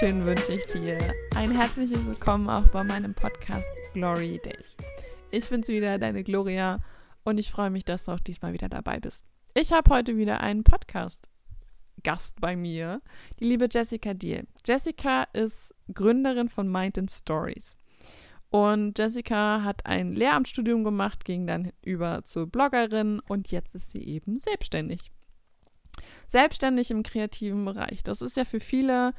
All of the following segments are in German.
Wunderschönen wünsche ich dir. Ein herzliches Willkommen auch bei meinem Podcast Glory Days. Ich bin's wieder, deine Gloria, und ich freue mich, dass du auch diesmal wieder dabei bist. Ich habe heute wieder einen Podcast. Gast bei mir, die liebe Jessica Deal. Jessica ist Gründerin von Mind and Stories. Und Jessica hat ein Lehramtsstudium gemacht, ging dann über zur Bloggerin und jetzt ist sie eben selbstständig. Selbstständig im kreativen Bereich. Das ist ja für viele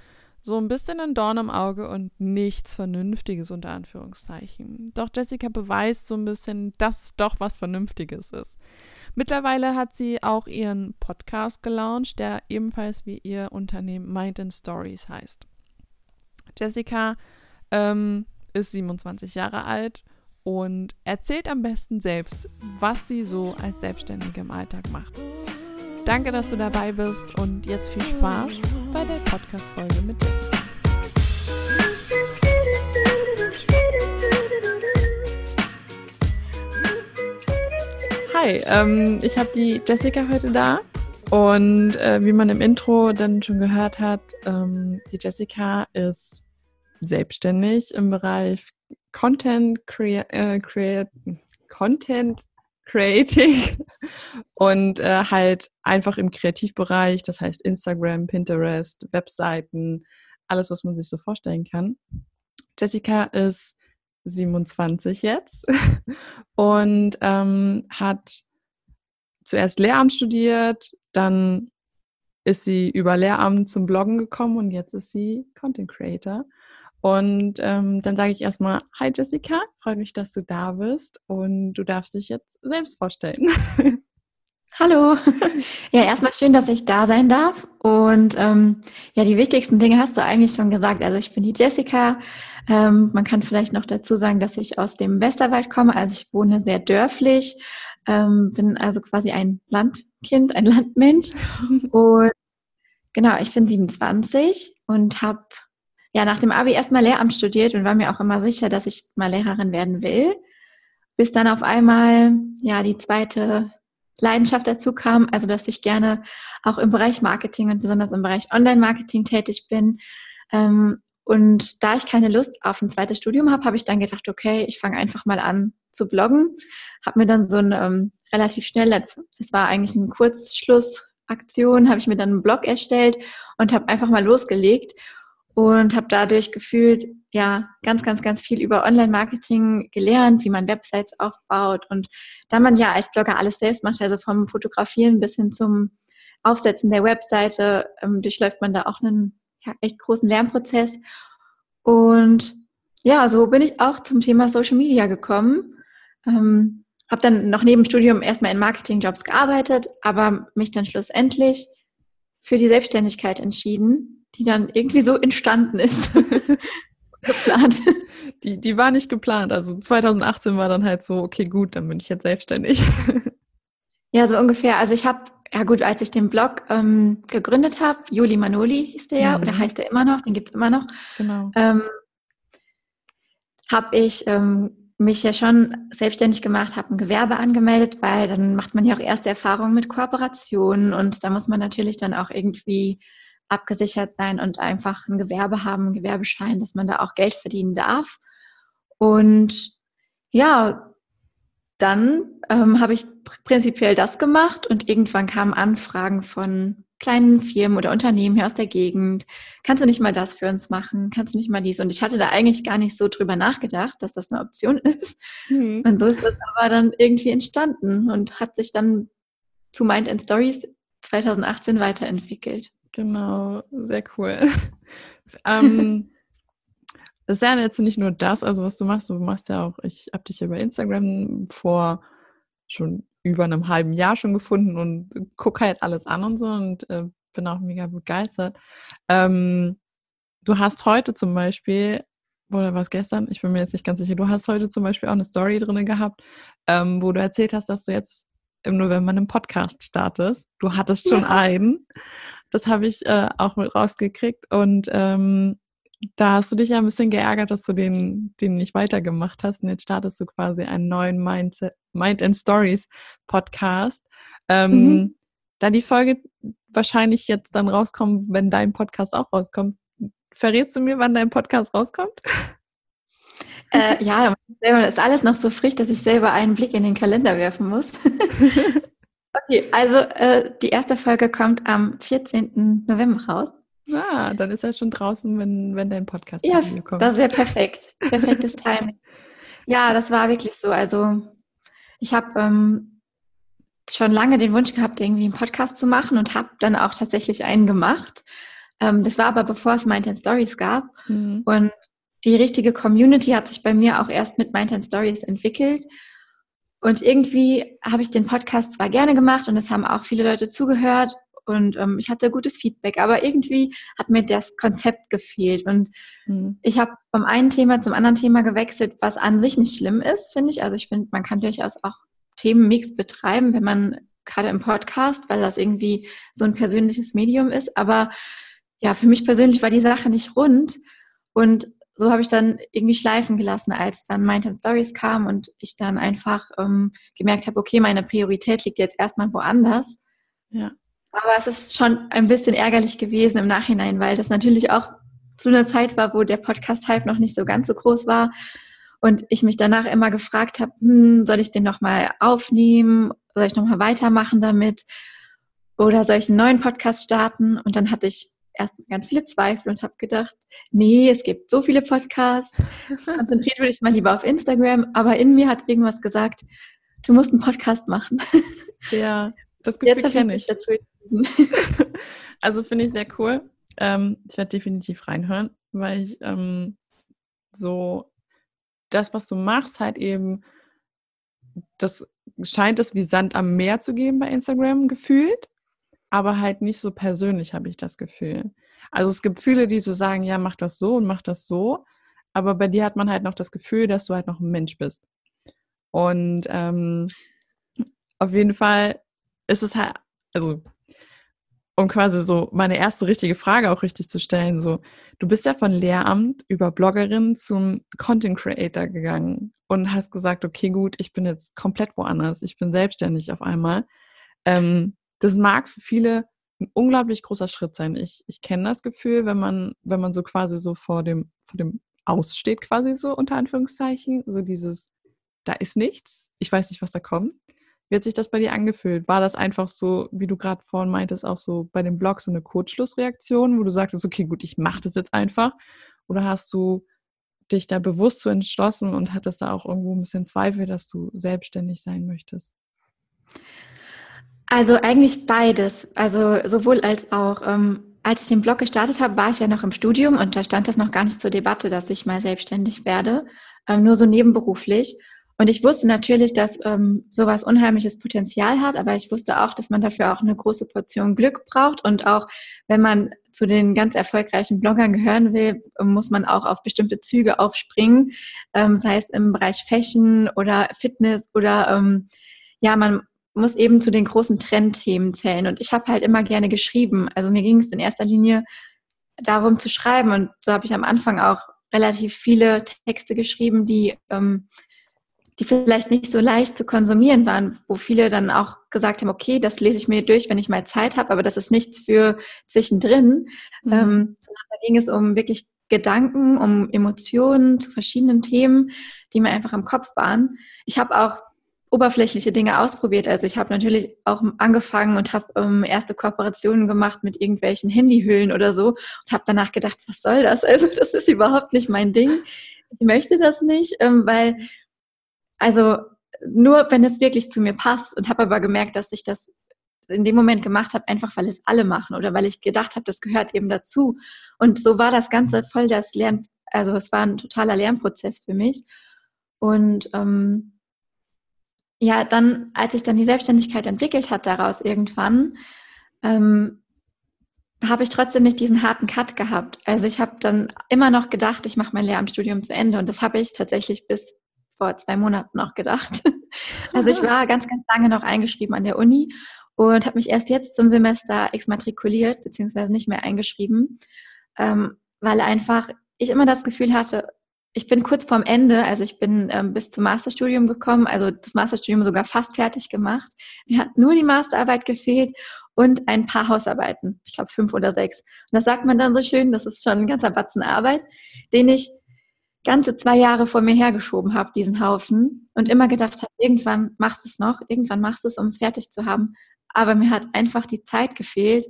so ein bisschen ein Dorn im Auge und nichts Vernünftiges unter Anführungszeichen. Doch Jessica beweist so ein bisschen, dass doch was Vernünftiges ist. Mittlerweile hat sie auch ihren Podcast gelauncht, der ebenfalls wie ihr Unternehmen Mind and Stories heißt. Jessica ähm, ist 27 Jahre alt und erzählt am besten selbst, was sie so als Selbstständige im Alltag macht. Danke, dass du dabei bist und jetzt viel Spaß bei der Podcast-Folge mit Jessica. Hi, ähm, ich habe die Jessica heute da und äh, wie man im Intro dann schon gehört hat, ähm, die Jessica ist selbstständig im Bereich Content Crea äh, Content Creating und äh, halt einfach im Kreativbereich, das heißt Instagram, Pinterest, Webseiten, alles, was man sich so vorstellen kann. Jessica ist 27 jetzt und ähm, hat zuerst Lehramt studiert, dann ist sie über Lehramt zum Bloggen gekommen und jetzt ist sie Content Creator. Und ähm, dann sage ich erstmal, hi Jessica, freue mich, dass du da bist und du darfst dich jetzt selbst vorstellen. Hallo. Ja, erstmal schön, dass ich da sein darf. Und ähm, ja, die wichtigsten Dinge hast du eigentlich schon gesagt. Also ich bin die Jessica. Ähm, man kann vielleicht noch dazu sagen, dass ich aus dem Westerwald komme. Also ich wohne sehr dörflich, ähm, bin also quasi ein Landkind, ein Landmensch. Und genau, ich bin 27 und habe ja nach dem Abi erstmal Lehramt studiert und war mir auch immer sicher, dass ich mal Lehrerin werden will. Bis dann auf einmal ja die zweite Leidenschaft dazu kam, also dass ich gerne auch im Bereich Marketing und besonders im Bereich Online-Marketing tätig bin. Ähm, und da ich keine Lust auf ein zweites Studium habe, habe ich dann gedacht, okay, ich fange einfach mal an zu bloggen. Habe mir dann so ein ähm, relativ schnell, das war eigentlich eine Kurzschlussaktion, habe ich mir dann einen Blog erstellt und habe einfach mal losgelegt und habe dadurch gefühlt ja ganz, ganz, ganz viel über Online-Marketing gelernt, wie man Websites aufbaut und da man ja als Blogger alles selbst macht, also vom Fotografieren bis hin zum Aufsetzen der Webseite, ähm, durchläuft man da auch einen ja, echt großen Lernprozess. Und ja, so bin ich auch zum Thema Social Media gekommen. Ähm, habe dann noch neben Studium erstmal in Marketingjobs gearbeitet, aber mich dann schlussendlich für die Selbstständigkeit entschieden die dann irgendwie so entstanden ist. geplant. Die, die war nicht geplant. Also 2018 war dann halt so, okay, gut, dann bin ich jetzt selbstständig. Ja, so ungefähr. Also ich habe, ja gut, als ich den Blog ähm, gegründet habe, Juli Manoli hieß der ja, mhm. oder heißt der immer noch, den gibt es immer noch. Genau. Ähm, habe ich ähm, mich ja schon selbstständig gemacht, habe ein Gewerbe angemeldet, weil dann macht man ja auch erste Erfahrungen mit Kooperationen und da muss man natürlich dann auch irgendwie abgesichert sein und einfach ein Gewerbe haben, einen Gewerbeschein, dass man da auch Geld verdienen darf. Und ja, dann ähm, habe ich prinzipiell das gemacht und irgendwann kamen Anfragen von kleinen Firmen oder Unternehmen hier aus der Gegend. Kannst du nicht mal das für uns machen? Kannst du nicht mal dies? Und ich hatte da eigentlich gar nicht so drüber nachgedacht, dass das eine Option ist. Mhm. Und so ist das aber dann irgendwie entstanden und hat sich dann zu Mind and Stories 2018 weiterentwickelt. Genau, sehr cool. ähm, das ist ja jetzt nicht nur das, also was du machst, du machst ja auch, ich habe dich ja bei Instagram vor schon über einem halben Jahr schon gefunden und gucke halt alles an und so und äh, bin auch mega begeistert. Ähm, du hast heute zum Beispiel, oder was gestern, ich bin mir jetzt nicht ganz sicher, du hast heute zum Beispiel auch eine Story drin gehabt, ähm, wo du erzählt hast, dass du jetzt im November einen Podcast startest. Du hattest schon ja. einen. Das habe ich äh, auch mit rausgekriegt. Und ähm, da hast du dich ja ein bisschen geärgert, dass du den, den nicht weitergemacht hast. Und jetzt startest du quasi einen neuen Mind, Mind and Stories Podcast. Ähm, mhm. Da die Folge wahrscheinlich jetzt dann rauskommt, wenn dein Podcast auch rauskommt, verrätst du mir, wann dein Podcast rauskommt? Äh, ja, ist alles noch so frisch, dass ich selber einen Blick in den Kalender werfen muss. okay, also äh, die erste Folge kommt am 14. November raus. Ah, dann ist er schon draußen, wenn, wenn dein Podcast ja, kommt. Das ist ja perfekt. Perfektes Timing. Ja, das war wirklich so. Also ich habe ähm, schon lange den Wunsch gehabt, irgendwie einen Podcast zu machen und habe dann auch tatsächlich einen gemacht. Ähm, das war aber bevor es Mind Stories gab. Mhm. Und die richtige Community hat sich bei mir auch erst mit Mind Stories entwickelt. Und irgendwie habe ich den Podcast zwar gerne gemacht und es haben auch viele Leute zugehört und ähm, ich hatte gutes Feedback, aber irgendwie hat mir das Konzept gefehlt und mhm. ich habe vom einen Thema zum anderen Thema gewechselt, was an sich nicht schlimm ist, finde ich. Also ich finde, man kann durchaus auch Themenmix betreiben, wenn man gerade im Podcast, weil das irgendwie so ein persönliches Medium ist. Aber ja, für mich persönlich war die Sache nicht rund und so habe ich dann irgendwie schleifen gelassen, als dann Mind Stories kam und ich dann einfach ähm, gemerkt habe, okay, meine Priorität liegt jetzt erstmal woanders. Ja. Aber es ist schon ein bisschen ärgerlich gewesen im Nachhinein, weil das natürlich auch zu einer Zeit war, wo der Podcast-Hype noch nicht so ganz so groß war. Und ich mich danach immer gefragt habe, hm, soll ich den nochmal aufnehmen? Soll ich nochmal weitermachen damit? Oder soll ich einen neuen Podcast starten? Und dann hatte ich erst ganz viele Zweifel und habe gedacht, nee, es gibt so viele Podcasts. Konzentriert würde ich mal lieber auf Instagram. Aber in mir hat irgendwas gesagt, du musst einen Podcast machen. Ja, das Gefühl kenne ich. Dazu also finde ich sehr cool. Ähm, ich werde definitiv reinhören, weil ich ähm, so das, was du machst, halt eben, das scheint es wie Sand am Meer zu geben bei Instagram gefühlt, aber halt nicht so persönlich, habe ich das Gefühl. Also es gibt viele, die so sagen, ja, mach das so und mach das so, aber bei dir hat man halt noch das Gefühl, dass du halt noch ein Mensch bist. Und ähm, auf jeden Fall ist es halt, also um quasi so meine erste richtige Frage auch richtig zu stellen, so, du bist ja von Lehramt über Bloggerin zum Content Creator gegangen und hast gesagt, okay, gut, ich bin jetzt komplett woanders, ich bin selbstständig auf einmal. Ähm, das mag für viele ein unglaublich großer Schritt sein. Ich, ich kenne das Gefühl, wenn man, wenn man so quasi so vor dem, vor dem Aussteht, quasi so unter Anführungszeichen, so dieses, da ist nichts, ich weiß nicht, was da kommt. Wie hat sich das bei dir angefühlt? War das einfach so, wie du gerade vorhin meintest, auch so bei dem Blog so eine Kurzschlussreaktion, wo du sagtest, okay, gut, ich mache das jetzt einfach? Oder hast du dich da bewusst so entschlossen und hattest da auch irgendwo ein bisschen Zweifel, dass du selbstständig sein möchtest? Also eigentlich beides. Also sowohl als auch. Ähm, als ich den Blog gestartet habe, war ich ja noch im Studium und da stand das noch gar nicht zur Debatte, dass ich mal selbstständig werde, ähm, nur so nebenberuflich. Und ich wusste natürlich, dass ähm, sowas unheimliches Potenzial hat, aber ich wusste auch, dass man dafür auch eine große Portion Glück braucht. Und auch wenn man zu den ganz erfolgreichen Bloggern gehören will, muss man auch auf bestimmte Züge aufspringen, ähm, sei es im Bereich Fashion oder Fitness oder ähm, ja, man muss eben zu den großen Trendthemen zählen. Und ich habe halt immer gerne geschrieben. Also mir ging es in erster Linie darum zu schreiben. Und so habe ich am Anfang auch relativ viele Texte geschrieben, die ähm, die vielleicht nicht so leicht zu konsumieren waren, wo viele dann auch gesagt haben, okay, das lese ich mir durch, wenn ich mal Zeit habe, aber das ist nichts für zwischendrin. Mhm. Ähm, sondern da ging es um wirklich Gedanken, um Emotionen zu verschiedenen Themen, die mir einfach im Kopf waren. Ich habe auch oberflächliche Dinge ausprobiert. Also ich habe natürlich auch angefangen und habe ähm, erste Kooperationen gemacht mit irgendwelchen Handyhüllen oder so und habe danach gedacht, was soll das? Also das ist überhaupt nicht mein Ding. Ich möchte das nicht, ähm, weil also nur wenn es wirklich zu mir passt und habe aber gemerkt, dass ich das in dem Moment gemacht habe, einfach weil es alle machen oder weil ich gedacht habe, das gehört eben dazu. Und so war das Ganze voll das Lern, also es war ein totaler Lernprozess für mich. Und ähm, ja, dann, als ich dann die Selbstständigkeit entwickelt hat daraus irgendwann, ähm, habe ich trotzdem nicht diesen harten Cut gehabt. Also ich habe dann immer noch gedacht, ich mache mein Lehramtsstudium zu Ende und das habe ich tatsächlich bis vor zwei Monaten noch gedacht. Also ich war ganz, ganz lange noch eingeschrieben an der Uni und habe mich erst jetzt zum Semester exmatrikuliert, beziehungsweise nicht mehr eingeschrieben, ähm, weil einfach ich immer das Gefühl hatte, ich bin kurz vorm Ende, also ich bin ähm, bis zum Masterstudium gekommen, also das Masterstudium sogar fast fertig gemacht. Mir hat nur die Masterarbeit gefehlt und ein paar Hausarbeiten. Ich glaube fünf oder sechs. Und das sagt man dann so schön, das ist schon ein ganzer Batzen Arbeit, den ich ganze zwei Jahre vor mir hergeschoben habe, diesen Haufen, und immer gedacht habe, irgendwann machst du es noch, irgendwann machst du es, um es fertig zu haben. Aber mir hat einfach die Zeit gefehlt.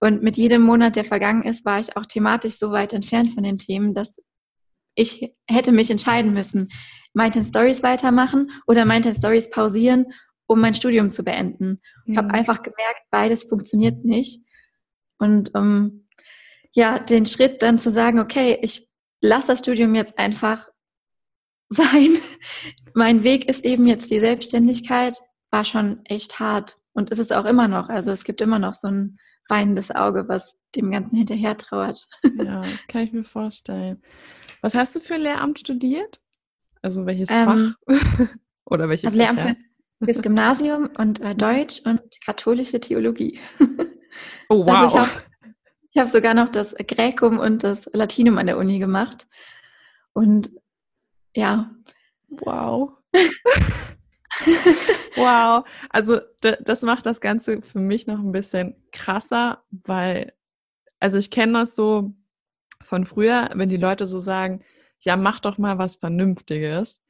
Und mit jedem Monat, der vergangen ist, war ich auch thematisch so weit entfernt von den Themen, dass ich hätte mich entscheiden müssen, Maintain Stories weitermachen oder Maintain Stories pausieren, um mein Studium zu beenden. Ich habe mhm. einfach gemerkt, beides funktioniert nicht. Und um, ähm, ja, den Schritt dann zu sagen, okay, ich lasse das Studium jetzt einfach sein. mein Weg ist eben jetzt die Selbstständigkeit, war schon echt hart. Und ist es auch immer noch. Also es gibt immer noch so ein weinendes Auge, was dem Ganzen hinterher trauert. Ja, kann ich mir vorstellen. Was hast du für Lehramt studiert? Also welches ähm, Fach? Oder welches also Lehramt fürs, fürs, Gymnasium und äh, Deutsch und katholische Theologie. Oh, wow. Also ich habe hab sogar noch das Gräkum und das Latinum an der Uni gemacht. Und ja. Wow. wow. Also das macht das Ganze für mich noch ein bisschen krasser, weil, also ich kenne das so von früher, wenn die Leute so sagen, ja, mach doch mal was Vernünftiges.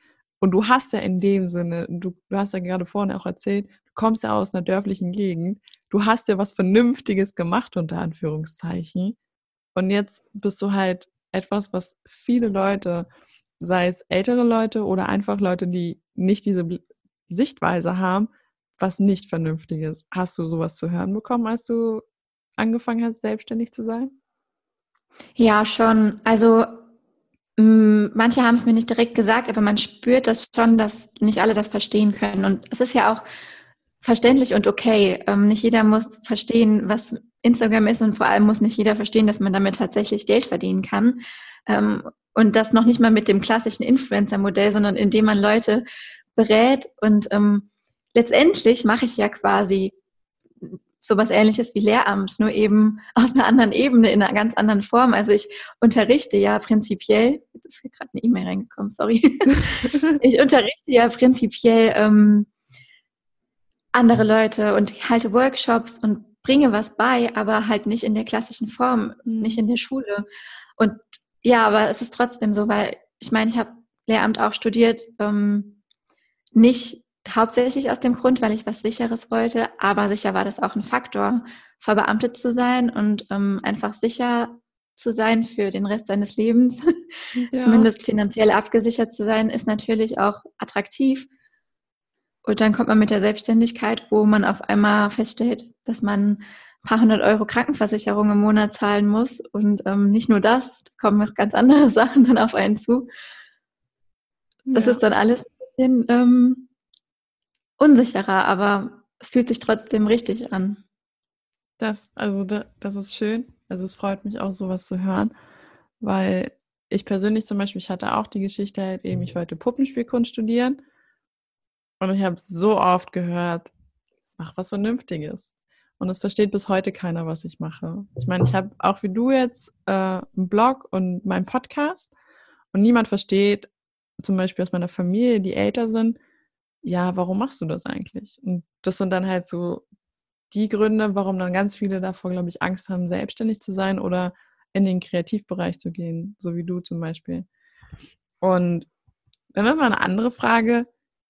Und du hast ja in dem Sinne, du, du hast ja gerade vorne auch erzählt, du kommst ja aus einer dörflichen Gegend, du hast ja was Vernünftiges gemacht, unter Anführungszeichen. Und jetzt bist du halt etwas, was viele Leute, sei es ältere Leute oder einfach Leute, die nicht diese Sichtweise haben, was nicht Vernünftiges. Hast du sowas zu hören bekommen, als du angefangen hast, selbstständig zu sein? Ja, schon. Also mm, manche haben es mir nicht direkt gesagt, aber man spürt das schon, dass nicht alle das verstehen können. Und es ist ja auch verständlich und okay. Ähm, nicht jeder muss verstehen, was Instagram ist und vor allem muss nicht jeder verstehen, dass man damit tatsächlich Geld verdienen kann. Ähm, und das noch nicht mal mit dem klassischen Influencer-Modell, sondern indem man Leute berät. Und ähm, letztendlich mache ich ja quasi sowas ähnliches wie Lehramt, nur eben auf einer anderen Ebene, in einer ganz anderen Form. Also ich unterrichte ja prinzipiell, jetzt ist hier gerade eine E-Mail reingekommen, sorry. ich unterrichte ja prinzipiell ähm, andere Leute und halte Workshops und bringe was bei, aber halt nicht in der klassischen Form, mhm. nicht in der Schule. Und ja, aber es ist trotzdem so, weil ich meine, ich habe Lehramt auch studiert, ähm, nicht Hauptsächlich aus dem Grund, weil ich was Sicheres wollte, aber sicher war das auch ein Faktor, verbeamtet zu sein und ähm, einfach sicher zu sein für den Rest seines Lebens, ja. zumindest finanziell abgesichert zu sein, ist natürlich auch attraktiv. Und dann kommt man mit der Selbstständigkeit, wo man auf einmal feststellt, dass man ein paar hundert Euro Krankenversicherung im Monat zahlen muss. Und ähm, nicht nur das, da kommen auch ganz andere Sachen dann auf einen zu. Das ja. ist dann alles ein bisschen ähm, unsicherer, aber es fühlt sich trotzdem richtig an. Das, also das ist schön. Also es freut mich auch, sowas zu hören, weil ich persönlich zum Beispiel, ich hatte auch die Geschichte halt eben, ich wollte Puppenspielkunst studieren und ich habe so oft gehört, mach was Vernünftiges. Und es versteht bis heute keiner, was ich mache. Ich meine, ich habe auch wie du jetzt äh, einen Blog und meinen Podcast und niemand versteht, zum Beispiel aus meiner Familie, die älter sind, ja, warum machst du das eigentlich? Und das sind dann halt so die Gründe, warum dann ganz viele davor, glaube ich, Angst haben, selbstständig zu sein oder in den Kreativbereich zu gehen, so wie du zum Beispiel. Und dann ist mal eine andere Frage.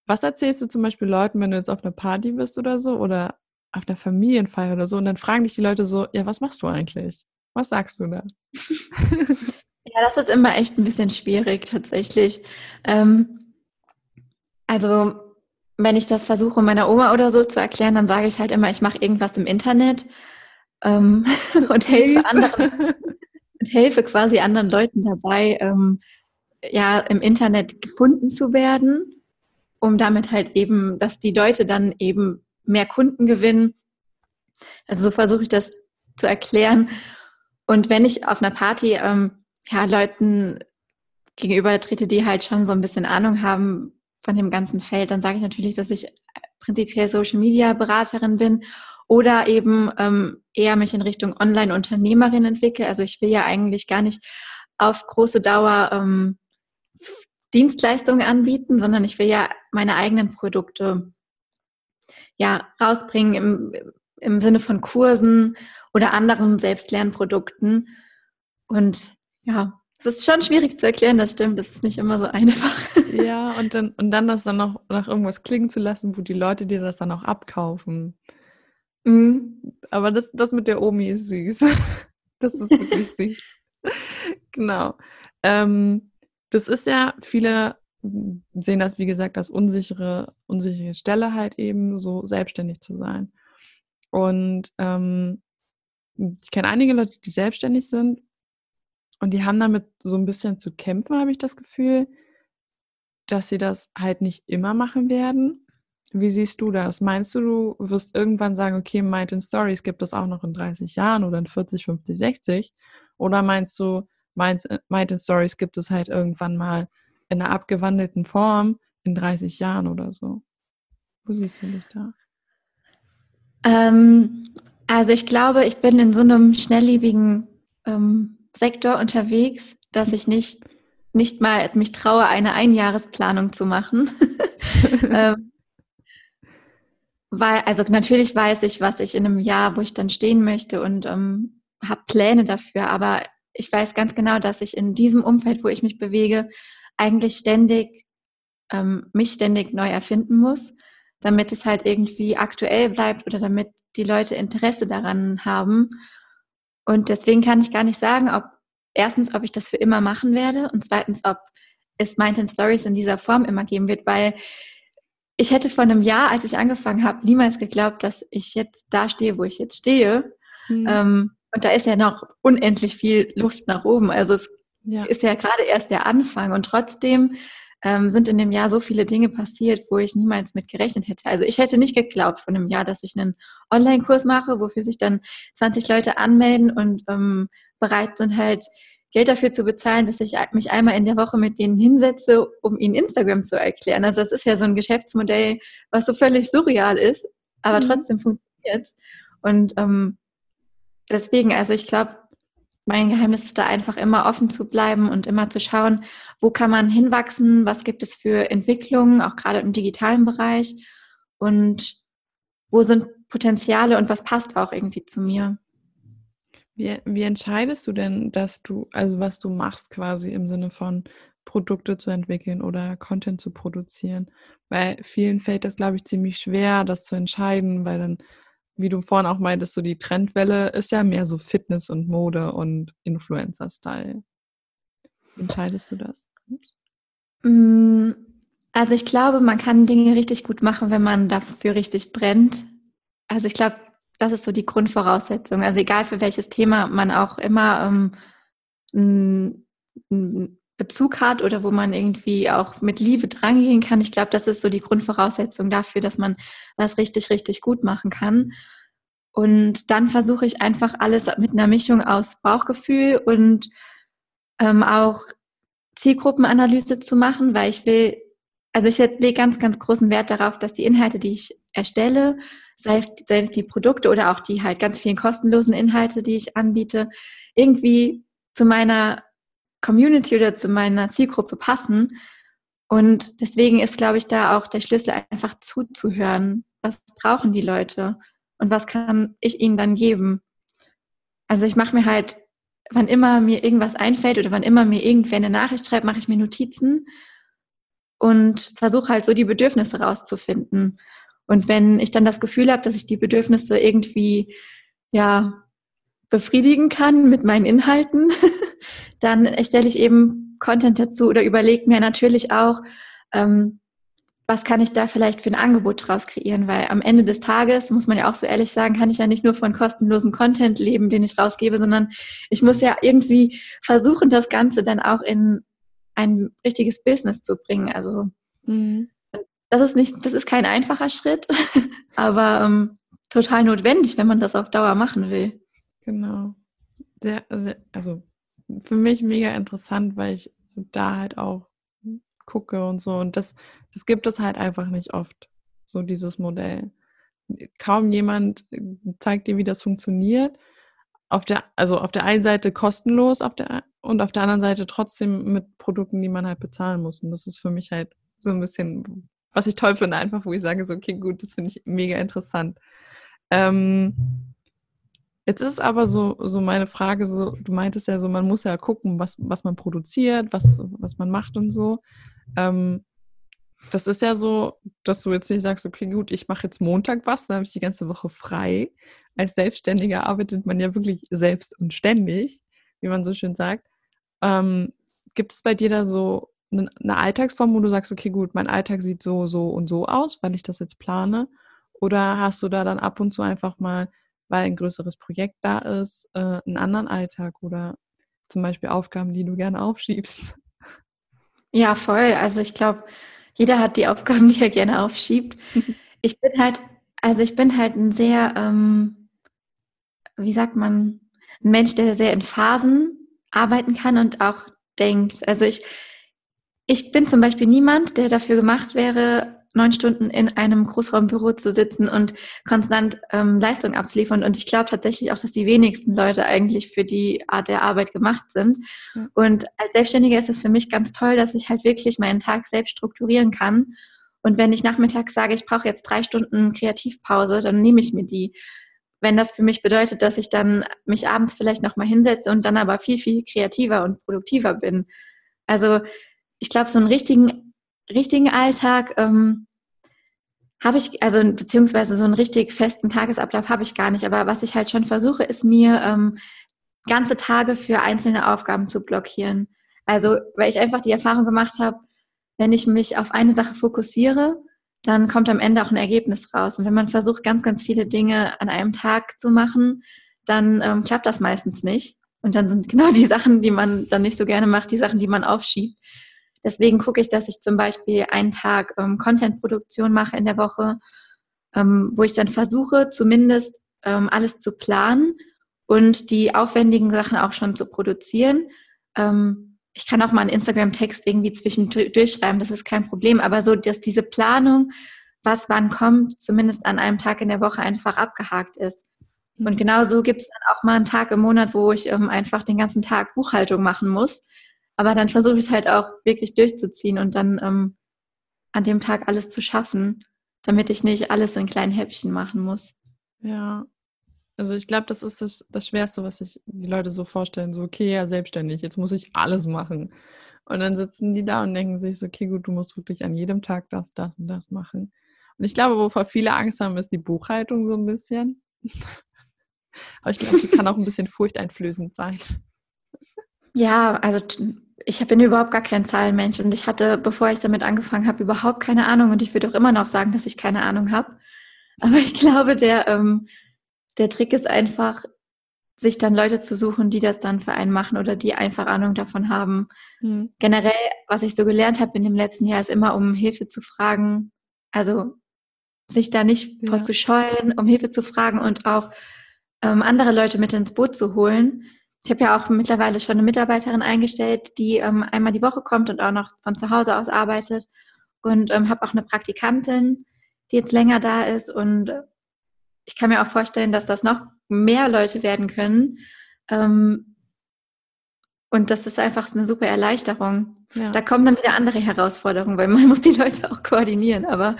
Was erzählst du zum Beispiel Leuten, wenn du jetzt auf einer Party bist oder so oder auf einer Familienfeier oder so und dann fragen dich die Leute so, ja, was machst du eigentlich? Was sagst du da? ja, das ist immer echt ein bisschen schwierig tatsächlich. Ähm, also wenn ich das versuche, meiner Oma oder so zu erklären, dann sage ich halt immer, ich mache irgendwas im Internet ähm, und helfe anderen und helfe quasi anderen Leuten dabei, ähm, ja, im Internet gefunden zu werden, um damit halt eben, dass die Leute dann eben mehr Kunden gewinnen. Also so versuche ich das zu erklären. Und wenn ich auf einer Party ähm, ja, Leuten gegenüber trete, die halt schon so ein bisschen Ahnung haben, von dem ganzen Feld, dann sage ich natürlich, dass ich prinzipiell Social Media Beraterin bin oder eben ähm, eher mich in Richtung Online-Unternehmerin entwickle. Also ich will ja eigentlich gar nicht auf große Dauer ähm, Dienstleistungen anbieten, sondern ich will ja meine eigenen Produkte ja rausbringen im, im Sinne von Kursen oder anderen Selbstlernprodukten. Und ja, es ist schon schwierig zu erklären, das stimmt. Das ist nicht immer so einfach. Ja, und dann, und dann das dann noch nach irgendwas klingen zu lassen, wo die Leute dir das dann auch abkaufen. Mhm. Aber das, das mit der Omi ist süß. Das ist wirklich süß. Genau. Ähm, das ist ja, viele sehen das, wie gesagt, als unsichere, unsichere Stelle halt eben, so selbstständig zu sein. Und ähm, ich kenne einige Leute, die selbstständig sind und die haben damit so ein bisschen zu kämpfen, habe ich das Gefühl, dass sie das halt nicht immer machen werden. Wie siehst du das? Meinst du, du wirst irgendwann sagen, okay, Mind in Stories gibt es auch noch in 30 Jahren oder in 40, 50, 60? Oder meinst du, Mind, Mind in Stories gibt es halt irgendwann mal in einer abgewandelten Form in 30 Jahren oder so? Wo siehst du dich da? Ähm, also ich glaube, ich bin in so einem schnelllebigen ähm, Sektor unterwegs, dass ich nicht, nicht mal mich traue, eine Einjahresplanung zu machen. ähm, weil, also natürlich weiß ich, was ich in einem Jahr, wo ich dann stehen möchte und ähm, habe Pläne dafür, aber ich weiß ganz genau, dass ich in diesem Umfeld, wo ich mich bewege, eigentlich ständig ähm, mich ständig neu erfinden muss, damit es halt irgendwie aktuell bleibt oder damit die Leute Interesse daran haben. Und deswegen kann ich gar nicht sagen, ob erstens, ob ich das für immer machen werde und zweitens, ob es Mind Stories in dieser Form immer geben wird, weil ich hätte vor einem Jahr, als ich angefangen habe, niemals geglaubt, dass ich jetzt da stehe, wo ich jetzt stehe. Mhm. Ähm, und da ist ja noch unendlich viel Luft nach oben. Also es ja. ist ja gerade erst der Anfang und trotzdem ähm, sind in dem Jahr so viele Dinge passiert, wo ich niemals mit gerechnet hätte. Also ich hätte nicht geglaubt von einem Jahr, dass ich einen Online-Kurs mache, wofür sich dann 20 Leute anmelden und ähm, bereit sind halt Geld dafür zu bezahlen, dass ich mich einmal in der Woche mit denen hinsetze, um ihnen Instagram zu erklären. Also das ist ja so ein Geschäftsmodell, was so völlig surreal ist, aber mhm. trotzdem funktioniert Und ähm, deswegen, also ich glaube, mein Geheimnis ist da einfach immer offen zu bleiben und immer zu schauen, wo kann man hinwachsen, was gibt es für Entwicklungen, auch gerade im digitalen Bereich und wo sind Potenziale und was passt auch irgendwie zu mir. Wie, wie entscheidest du denn, dass du, also was du machst quasi im Sinne von Produkte zu entwickeln oder Content zu produzieren? Weil vielen fällt das, glaube ich, ziemlich schwer, das zu entscheiden, weil dann wie du vorhin auch meintest, so die Trendwelle ist ja mehr so Fitness und Mode und Influencer-Style. Entscheidest du das? Mm, also ich glaube, man kann Dinge richtig gut machen, wenn man dafür richtig brennt. Also ich glaube, das ist so die Grundvoraussetzung. Also egal für welches Thema man auch immer ähm, Bezug hat oder wo man irgendwie auch mit Liebe drangehen kann. Ich glaube, das ist so die Grundvoraussetzung dafür, dass man was richtig, richtig gut machen kann. Und dann versuche ich einfach alles mit einer Mischung aus Bauchgefühl und ähm, auch Zielgruppenanalyse zu machen, weil ich will, also ich lege ganz, ganz großen Wert darauf, dass die Inhalte, die ich erstelle, sei es, sei es die Produkte oder auch die halt ganz vielen kostenlosen Inhalte, die ich anbiete, irgendwie zu meiner Community oder zu meiner Zielgruppe passen. Und deswegen ist, glaube ich, da auch der Schlüssel einfach zuzuhören. Was brauchen die Leute? Und was kann ich ihnen dann geben? Also ich mache mir halt, wann immer mir irgendwas einfällt oder wann immer mir irgendwer eine Nachricht schreibt, mache ich mir Notizen und versuche halt so die Bedürfnisse rauszufinden. Und wenn ich dann das Gefühl habe, dass ich die Bedürfnisse irgendwie ja befriedigen kann mit meinen Inhalten, dann erstelle ich eben Content dazu oder überlege mir natürlich auch, ähm, was kann ich da vielleicht für ein Angebot draus kreieren? Weil am Ende des Tages, muss man ja auch so ehrlich sagen, kann ich ja nicht nur von kostenlosem Content leben, den ich rausgebe, sondern ich muss ja irgendwie versuchen, das Ganze dann auch in ein richtiges Business zu bringen. Also mhm. das ist nicht, das ist kein einfacher Schritt, aber ähm, total notwendig, wenn man das auf Dauer machen will. Genau. Sehr, sehr, also für mich mega interessant, weil ich da halt auch gucke und so. Und das, das gibt es halt einfach nicht oft, so dieses Modell. Kaum jemand zeigt dir, wie das funktioniert. Auf der, also auf der einen Seite kostenlos, auf der, und auf der anderen Seite trotzdem mit Produkten, die man halt bezahlen muss. Und das ist für mich halt so ein bisschen, was ich toll finde, einfach, wo ich sage, so, okay, gut, das finde ich mega interessant. Ähm, jetzt ist aber so, so meine Frage, so, du meintest ja so, man muss ja gucken, was, was man produziert, was, was man macht und so. Ähm, das ist ja so, dass du jetzt nicht sagst, okay, gut, ich mache jetzt Montag was, dann habe ich die ganze Woche frei. Als Selbstständiger arbeitet man ja wirklich selbst und ständig, wie man so schön sagt. Ähm, gibt es bei dir da so eine, eine Alltagsform, wo du sagst, okay, gut, mein Alltag sieht so, so und so aus, weil ich das jetzt plane? Oder hast du da dann ab und zu einfach mal, weil ein größeres Projekt da ist, äh, einen anderen Alltag oder zum Beispiel Aufgaben, die du gerne aufschiebst? Ja, voll. Also ich glaube, jeder hat die Aufgaben, die er gerne aufschiebt. Ich bin halt, also ich bin halt ein sehr, ähm, wie sagt man, ein Mensch, der sehr in Phasen arbeiten kann und auch denkt. Also ich, ich bin zum Beispiel niemand, der dafür gemacht wäre, neun Stunden in einem Großraumbüro zu sitzen und konstant ähm, Leistung abzuliefern. Und ich glaube tatsächlich auch, dass die wenigsten Leute eigentlich für die Art der Arbeit gemacht sind. Ja. Und als Selbstständiger ist es für mich ganz toll, dass ich halt wirklich meinen Tag selbst strukturieren kann. Und wenn ich nachmittags sage, ich brauche jetzt drei Stunden Kreativpause, dann nehme ich mir die. Wenn das für mich bedeutet, dass ich dann mich abends vielleicht nochmal hinsetze und dann aber viel, viel kreativer und produktiver bin. Also ich glaube, so einen richtigen richtigen Alltag ähm, habe ich, also beziehungsweise so einen richtig festen Tagesablauf habe ich gar nicht. Aber was ich halt schon versuche, ist mir ähm, ganze Tage für einzelne Aufgaben zu blockieren. Also, weil ich einfach die Erfahrung gemacht habe, wenn ich mich auf eine Sache fokussiere, dann kommt am Ende auch ein Ergebnis raus. Und wenn man versucht, ganz, ganz viele Dinge an einem Tag zu machen, dann ähm, klappt das meistens nicht. Und dann sind genau die Sachen, die man dann nicht so gerne macht, die Sachen, die man aufschiebt. Deswegen gucke ich, dass ich zum Beispiel einen Tag ähm, Content-Produktion mache in der Woche, ähm, wo ich dann versuche, zumindest ähm, alles zu planen und die aufwendigen Sachen auch schon zu produzieren. Ähm, ich kann auch mal einen Instagram-Text irgendwie zwischendurch schreiben, das ist kein Problem, aber so, dass diese Planung, was wann kommt, zumindest an einem Tag in der Woche einfach abgehakt ist. Und genau so gibt es dann auch mal einen Tag im Monat, wo ich ähm, einfach den ganzen Tag Buchhaltung machen muss aber dann versuche ich es halt auch wirklich durchzuziehen und dann ähm, an dem Tag alles zu schaffen, damit ich nicht alles in kleinen Häppchen machen muss. Ja. Also ich glaube, das ist das, das Schwerste, was sich die Leute so vorstellen. So, okay, ja, selbstständig, jetzt muss ich alles machen. Und dann sitzen die da und denken sich so, okay, gut, du musst wirklich an jedem Tag das, das und das machen. Und ich glaube, wovor viele Angst haben, ist die Buchhaltung so ein bisschen. Aber ich glaube, die kann auch ein bisschen furchteinflößend sein. Ja, also ich bin überhaupt gar kein Zahlenmensch und ich hatte, bevor ich damit angefangen habe, überhaupt keine Ahnung und ich würde auch immer noch sagen, dass ich keine Ahnung habe. Aber ich glaube, der, ähm, der Trick ist einfach, sich dann Leute zu suchen, die das dann für einen machen oder die einfach Ahnung davon haben. Mhm. Generell, was ich so gelernt habe in dem letzten Jahr, ist immer um Hilfe zu fragen. Also sich da nicht ja. vor zu scheuen, um Hilfe zu fragen und auch ähm, andere Leute mit ins Boot zu holen ich habe ja auch mittlerweile schon eine Mitarbeiterin eingestellt, die ähm, einmal die Woche kommt und auch noch von zu Hause aus arbeitet. Und ähm, habe auch eine Praktikantin, die jetzt länger da ist. Und ich kann mir auch vorstellen, dass das noch mehr Leute werden können. Ähm, und das ist einfach so eine super Erleichterung. Ja. Da kommen dann wieder andere Herausforderungen, weil man muss die Leute auch koordinieren. Aber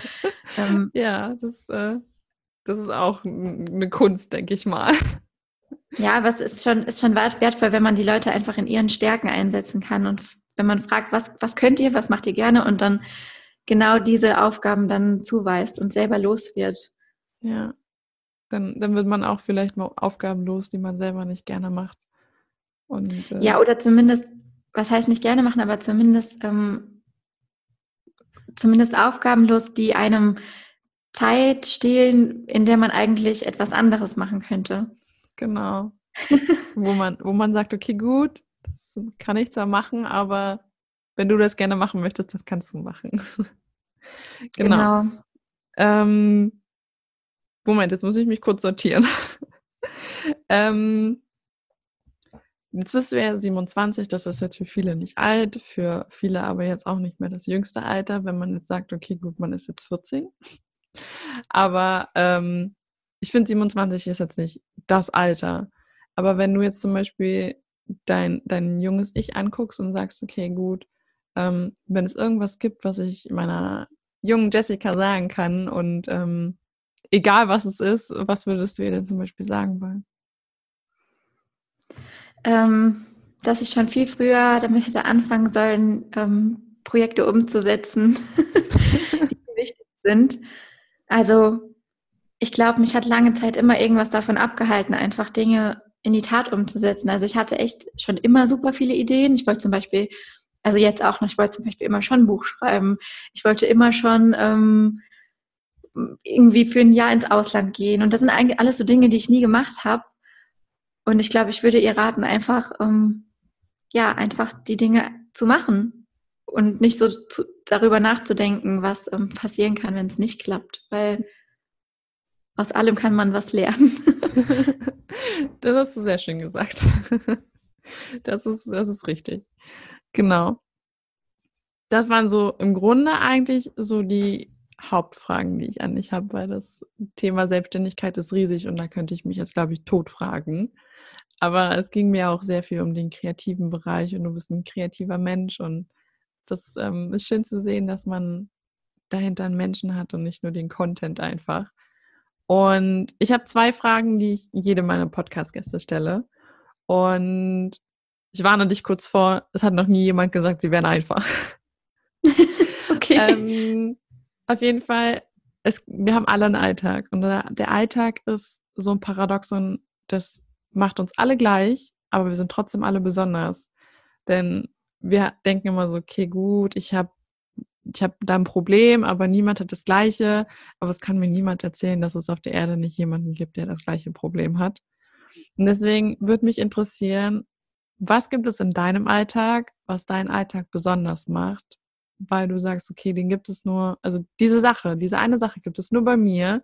ähm, ja, das, äh, das ist auch eine Kunst, denke ich mal. Ja, aber es ist schon, ist schon wertvoll, wenn man die Leute einfach in ihren Stärken einsetzen kann und wenn man fragt, was, was könnt ihr, was macht ihr gerne und dann genau diese Aufgaben dann zuweist und selber los wird. Ja, dann, dann wird man auch vielleicht mal Aufgaben los, die man selber nicht gerne macht. Und, äh, ja, oder zumindest, was heißt nicht gerne machen, aber zumindest, ähm, zumindest Aufgaben los, die einem Zeit stehlen, in der man eigentlich etwas anderes machen könnte. Genau. wo, man, wo man sagt, okay, gut, das kann ich zwar machen, aber wenn du das gerne machen möchtest, das kannst du machen. genau. genau. Ähm, Moment, jetzt muss ich mich kurz sortieren. ähm, jetzt bist du ja 27, das ist jetzt für viele nicht alt, für viele aber jetzt auch nicht mehr das jüngste Alter, wenn man jetzt sagt, okay, gut, man ist jetzt 14. aber ähm, ich finde 27 ist jetzt nicht das Alter. Aber wenn du jetzt zum Beispiel dein, dein junges Ich anguckst und sagst, okay, gut, ähm, wenn es irgendwas gibt, was ich meiner jungen Jessica sagen kann und ähm, egal was es ist, was würdest du ihr denn zum Beispiel sagen wollen? Ähm, dass ich schon viel früher damit hätte anfangen sollen, ähm, Projekte umzusetzen, die wichtig sind. Also ich glaube, mich hat lange Zeit immer irgendwas davon abgehalten, einfach Dinge in die Tat umzusetzen. Also ich hatte echt schon immer super viele Ideen. Ich wollte zum Beispiel, also jetzt auch noch, ich wollte zum Beispiel immer schon ein Buch schreiben. Ich wollte immer schon ähm, irgendwie für ein Jahr ins Ausland gehen. Und das sind eigentlich alles so Dinge, die ich nie gemacht habe. Und ich glaube, ich würde ihr raten, einfach, ähm, ja, einfach die Dinge zu machen und nicht so zu, darüber nachzudenken, was ähm, passieren kann, wenn es nicht klappt. Weil aus allem kann man was lernen. das hast du sehr schön gesagt. Das ist, das ist richtig. Genau. Das waren so im Grunde eigentlich so die Hauptfragen, die ich an dich habe, weil das Thema Selbstständigkeit ist riesig und da könnte ich mich jetzt, glaube ich, tot fragen. Aber es ging mir auch sehr viel um den kreativen Bereich und du bist ein kreativer Mensch und das ähm, ist schön zu sehen, dass man dahinter einen Menschen hat und nicht nur den Content einfach. Und ich habe zwei Fragen, die ich jedem meiner Podcast-Gäste stelle. Und ich warne dich kurz vor, es hat noch nie jemand gesagt, sie wären einfach. okay. Ähm, auf jeden Fall, es, wir haben alle einen Alltag. Und der, der Alltag ist so ein Paradoxon, das macht uns alle gleich, aber wir sind trotzdem alle besonders. Denn wir denken immer so, okay, gut, ich habe ich habe da ein Problem, aber niemand hat das gleiche. Aber es kann mir niemand erzählen, dass es auf der Erde nicht jemanden gibt, der das gleiche Problem hat. Und deswegen würde mich interessieren, was gibt es in deinem Alltag, was deinen Alltag besonders macht? weil du sagst, okay, den gibt es nur, also diese Sache, diese eine Sache gibt es nur bei mir.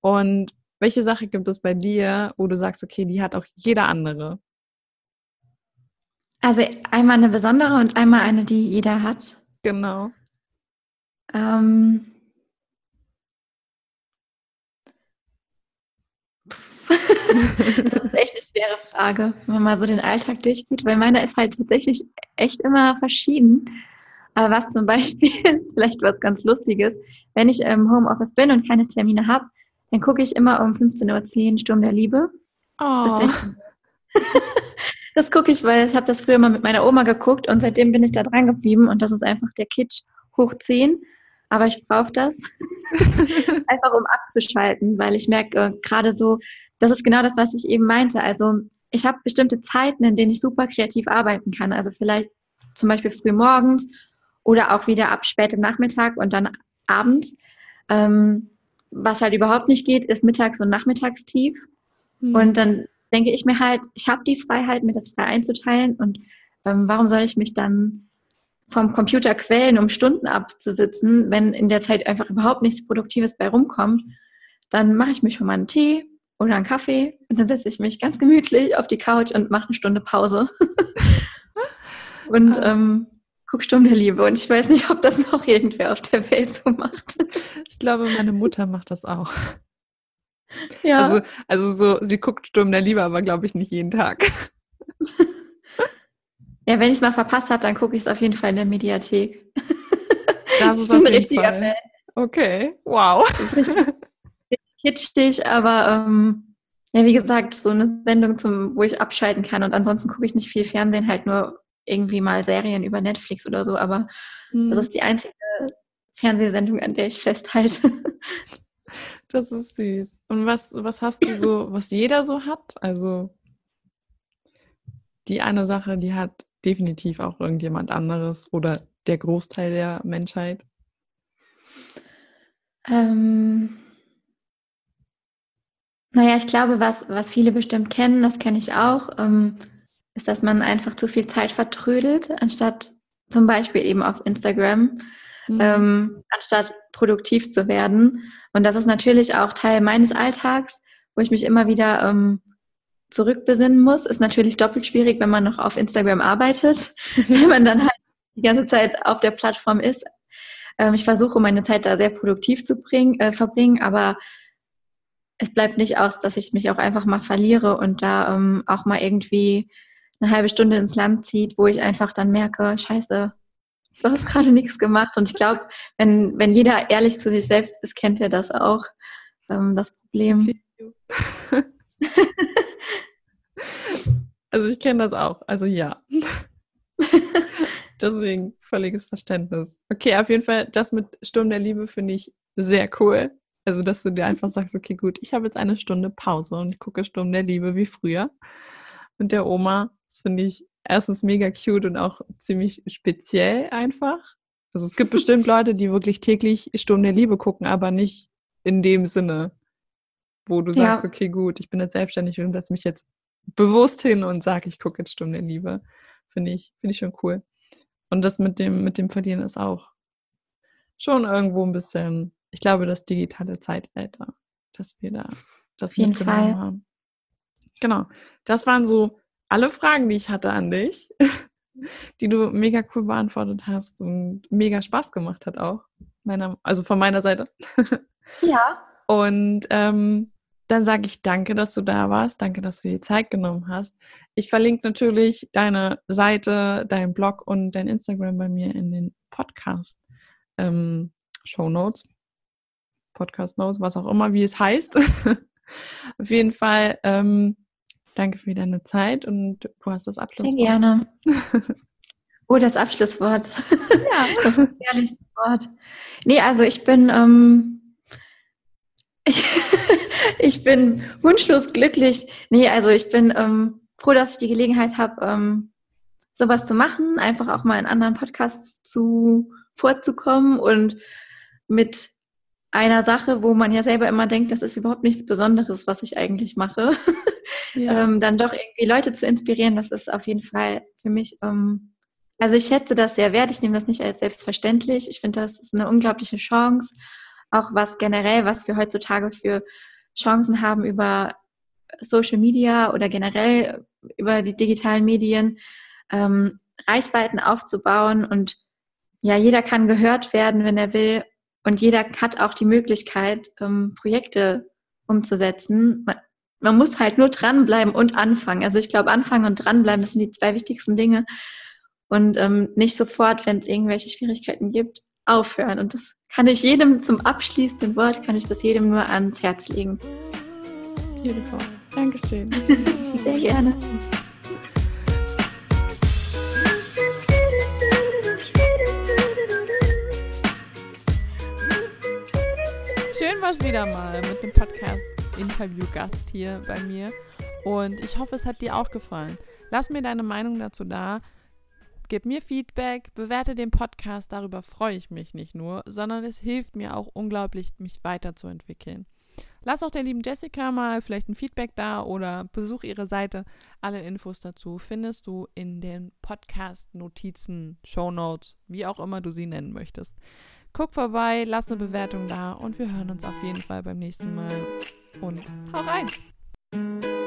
Und welche Sache gibt es bei dir, wo du sagst, okay, die hat auch jeder andere? Also einmal eine besondere und einmal eine, die jeder hat. Genau. Ähm. das ist echt eine schwere Frage, wenn man mal so den Alltag durchgeht, weil meiner ist halt tatsächlich echt immer verschieden. Aber was zum Beispiel ist vielleicht was ganz Lustiges, wenn ich im Homeoffice bin und keine Termine habe, dann gucke ich immer um 15.10 Uhr Sturm der Liebe. Oh. Das, gucke ich, weil ich habe das früher mal mit meiner Oma geguckt und seitdem bin ich da dran geblieben und das ist einfach der Kitsch hoch 10. Aber ich brauche das einfach, um abzuschalten, weil ich merke äh, gerade so, das ist genau das, was ich eben meinte. Also ich habe bestimmte Zeiten, in denen ich super kreativ arbeiten kann. Also vielleicht zum Beispiel früh morgens oder auch wieder ab spätem Nachmittag und dann abends. Ähm, was halt überhaupt nicht geht, ist Mittags- und Nachmittagstief. Mhm. Und dann denke ich mir halt, ich habe die Freiheit, mir das frei einzuteilen und ähm, warum soll ich mich dann vom Computer quälen, um Stunden abzusitzen, wenn in der Zeit einfach überhaupt nichts Produktives bei rumkommt? Dann mache ich mir schon mal einen Tee oder einen Kaffee und dann setze ich mich ganz gemütlich auf die Couch und mache eine Stunde Pause. und ah. ähm, guck Sturm der Liebe. Und ich weiß nicht, ob das noch irgendwer auf der Welt so macht. Ich glaube, meine Mutter macht das auch. Ja. Also, also so, sie guckt Sturm der Liebe, aber glaube ich nicht jeden Tag. Ja, wenn ich es mal verpasst habe, dann gucke ich es auf jeden Fall in der Mediathek. Das ist ich bin ein richtiger Fall. Fan. Okay, wow. Kitschig, aber ähm, ja, wie gesagt, so eine Sendung, zum, wo ich abschalten kann. Und ansonsten gucke ich nicht viel Fernsehen, halt nur irgendwie mal Serien über Netflix oder so, aber mhm. das ist die einzige Fernsehsendung, an der ich festhalte. Das ist süß. Und was, was hast du so, was jeder so hat? Also die eine Sache, die hat definitiv auch irgendjemand anderes oder der Großteil der Menschheit. Ähm, naja, ich glaube, was, was viele bestimmt kennen, das kenne ich auch. Ähm, ist, dass man einfach zu viel Zeit vertrödelt, anstatt zum Beispiel eben auf Instagram, mhm. ähm, anstatt produktiv zu werden. Und das ist natürlich auch Teil meines Alltags, wo ich mich immer wieder ähm, zurückbesinnen muss. Ist natürlich doppelt schwierig, wenn man noch auf Instagram arbeitet, wenn man dann halt die ganze Zeit auf der Plattform ist. Ähm, ich versuche meine Zeit da sehr produktiv zu bringen, äh, verbringen, aber es bleibt nicht aus, dass ich mich auch einfach mal verliere und da ähm, auch mal irgendwie eine halbe Stunde ins Land zieht, wo ich einfach dann merke, scheiße, du hast gerade nichts gemacht. Und ich glaube, wenn, wenn jeder ehrlich zu sich selbst ist, kennt er das auch, ähm, das Problem. also ich kenne das auch. Also ja. Deswegen völliges Verständnis. Okay, auf jeden Fall, das mit Sturm der Liebe finde ich sehr cool. Also, dass du dir einfach sagst, okay, gut, ich habe jetzt eine Stunde Pause und ich gucke Sturm der Liebe wie früher mit der Oma. Das finde ich erstens mega cute und auch ziemlich speziell einfach. Also es gibt bestimmt Leute, die wirklich täglich Sturm der Liebe gucken, aber nicht in dem Sinne, wo du sagst, ja. okay, gut, ich bin jetzt selbstständig und setze mich jetzt bewusst hin und sage, ich gucke jetzt Sturm der Liebe. Finde ich, finde ich schon cool. Und das mit dem, mit dem Verlieren ist auch schon irgendwo ein bisschen, ich glaube, das digitale Zeitalter, dass wir da das Auf jeden Fall. haben. Genau. Das waren so alle Fragen, die ich hatte an dich, die du mega cool beantwortet hast und mega Spaß gemacht hat auch. Meiner, also von meiner Seite. Ja. Und ähm, dann sage ich danke, dass du da warst. Danke, dass du dir Zeit genommen hast. Ich verlinke natürlich deine Seite, deinen Blog und dein Instagram bei mir in den Podcast ähm, Show Notes, Podcast Notes, was auch immer, wie es heißt. Auf jeden Fall ähm, danke für deine Zeit und du hast das Abschlusswort. Sehr gerne. Oh, das Abschlusswort. Ja. Das ist ein ehrliches Wort. Nee, also ich bin, ähm, ich, ich, bin wunschlos glücklich. Nee, also ich bin ähm, froh, dass ich die Gelegenheit habe, ähm, sowas zu machen, einfach auch mal in anderen Podcasts zu vorzukommen und mit einer Sache, wo man ja selber immer denkt, das ist überhaupt nichts Besonderes, was ich eigentlich mache, ja. ähm, dann doch irgendwie Leute zu inspirieren, das ist auf jeden Fall für mich, ähm, also ich schätze das sehr wert, ich nehme das nicht als selbstverständlich, ich finde, das ist eine unglaubliche Chance, auch was generell, was wir heutzutage für Chancen haben über Social Media oder generell über die digitalen Medien, ähm, Reichweiten aufzubauen und ja, jeder kann gehört werden, wenn er will und jeder hat auch die Möglichkeit, ähm, Projekte umzusetzen. Man, man, muss halt nur dranbleiben und anfangen. Also ich glaube, anfangen und dranbleiben, das sind die zwei wichtigsten Dinge. Und ähm, nicht sofort, wenn es irgendwelche Schwierigkeiten gibt, aufhören. Und das kann ich jedem zum abschließenden Wort, kann ich das jedem nur ans Herz legen. Beautiful. Dankeschön. Sehr gerne. war's wieder mal mit dem Podcast-Interview-Gast hier bei mir. Und ich hoffe, es hat dir auch gefallen. Lass mir deine Meinung dazu da. Gib mir Feedback, bewerte den Podcast, darüber freue ich mich nicht nur, sondern es hilft mir auch unglaublich, mich weiterzuentwickeln. Lass auch der lieben Jessica mal vielleicht ein Feedback da oder besuch ihre Seite. Alle Infos dazu findest du in den Podcast-Notizen, Show Notes, wie auch immer du sie nennen möchtest. Guck vorbei, lass eine Bewertung da und wir hören uns auf jeden Fall beim nächsten Mal. Und hau rein!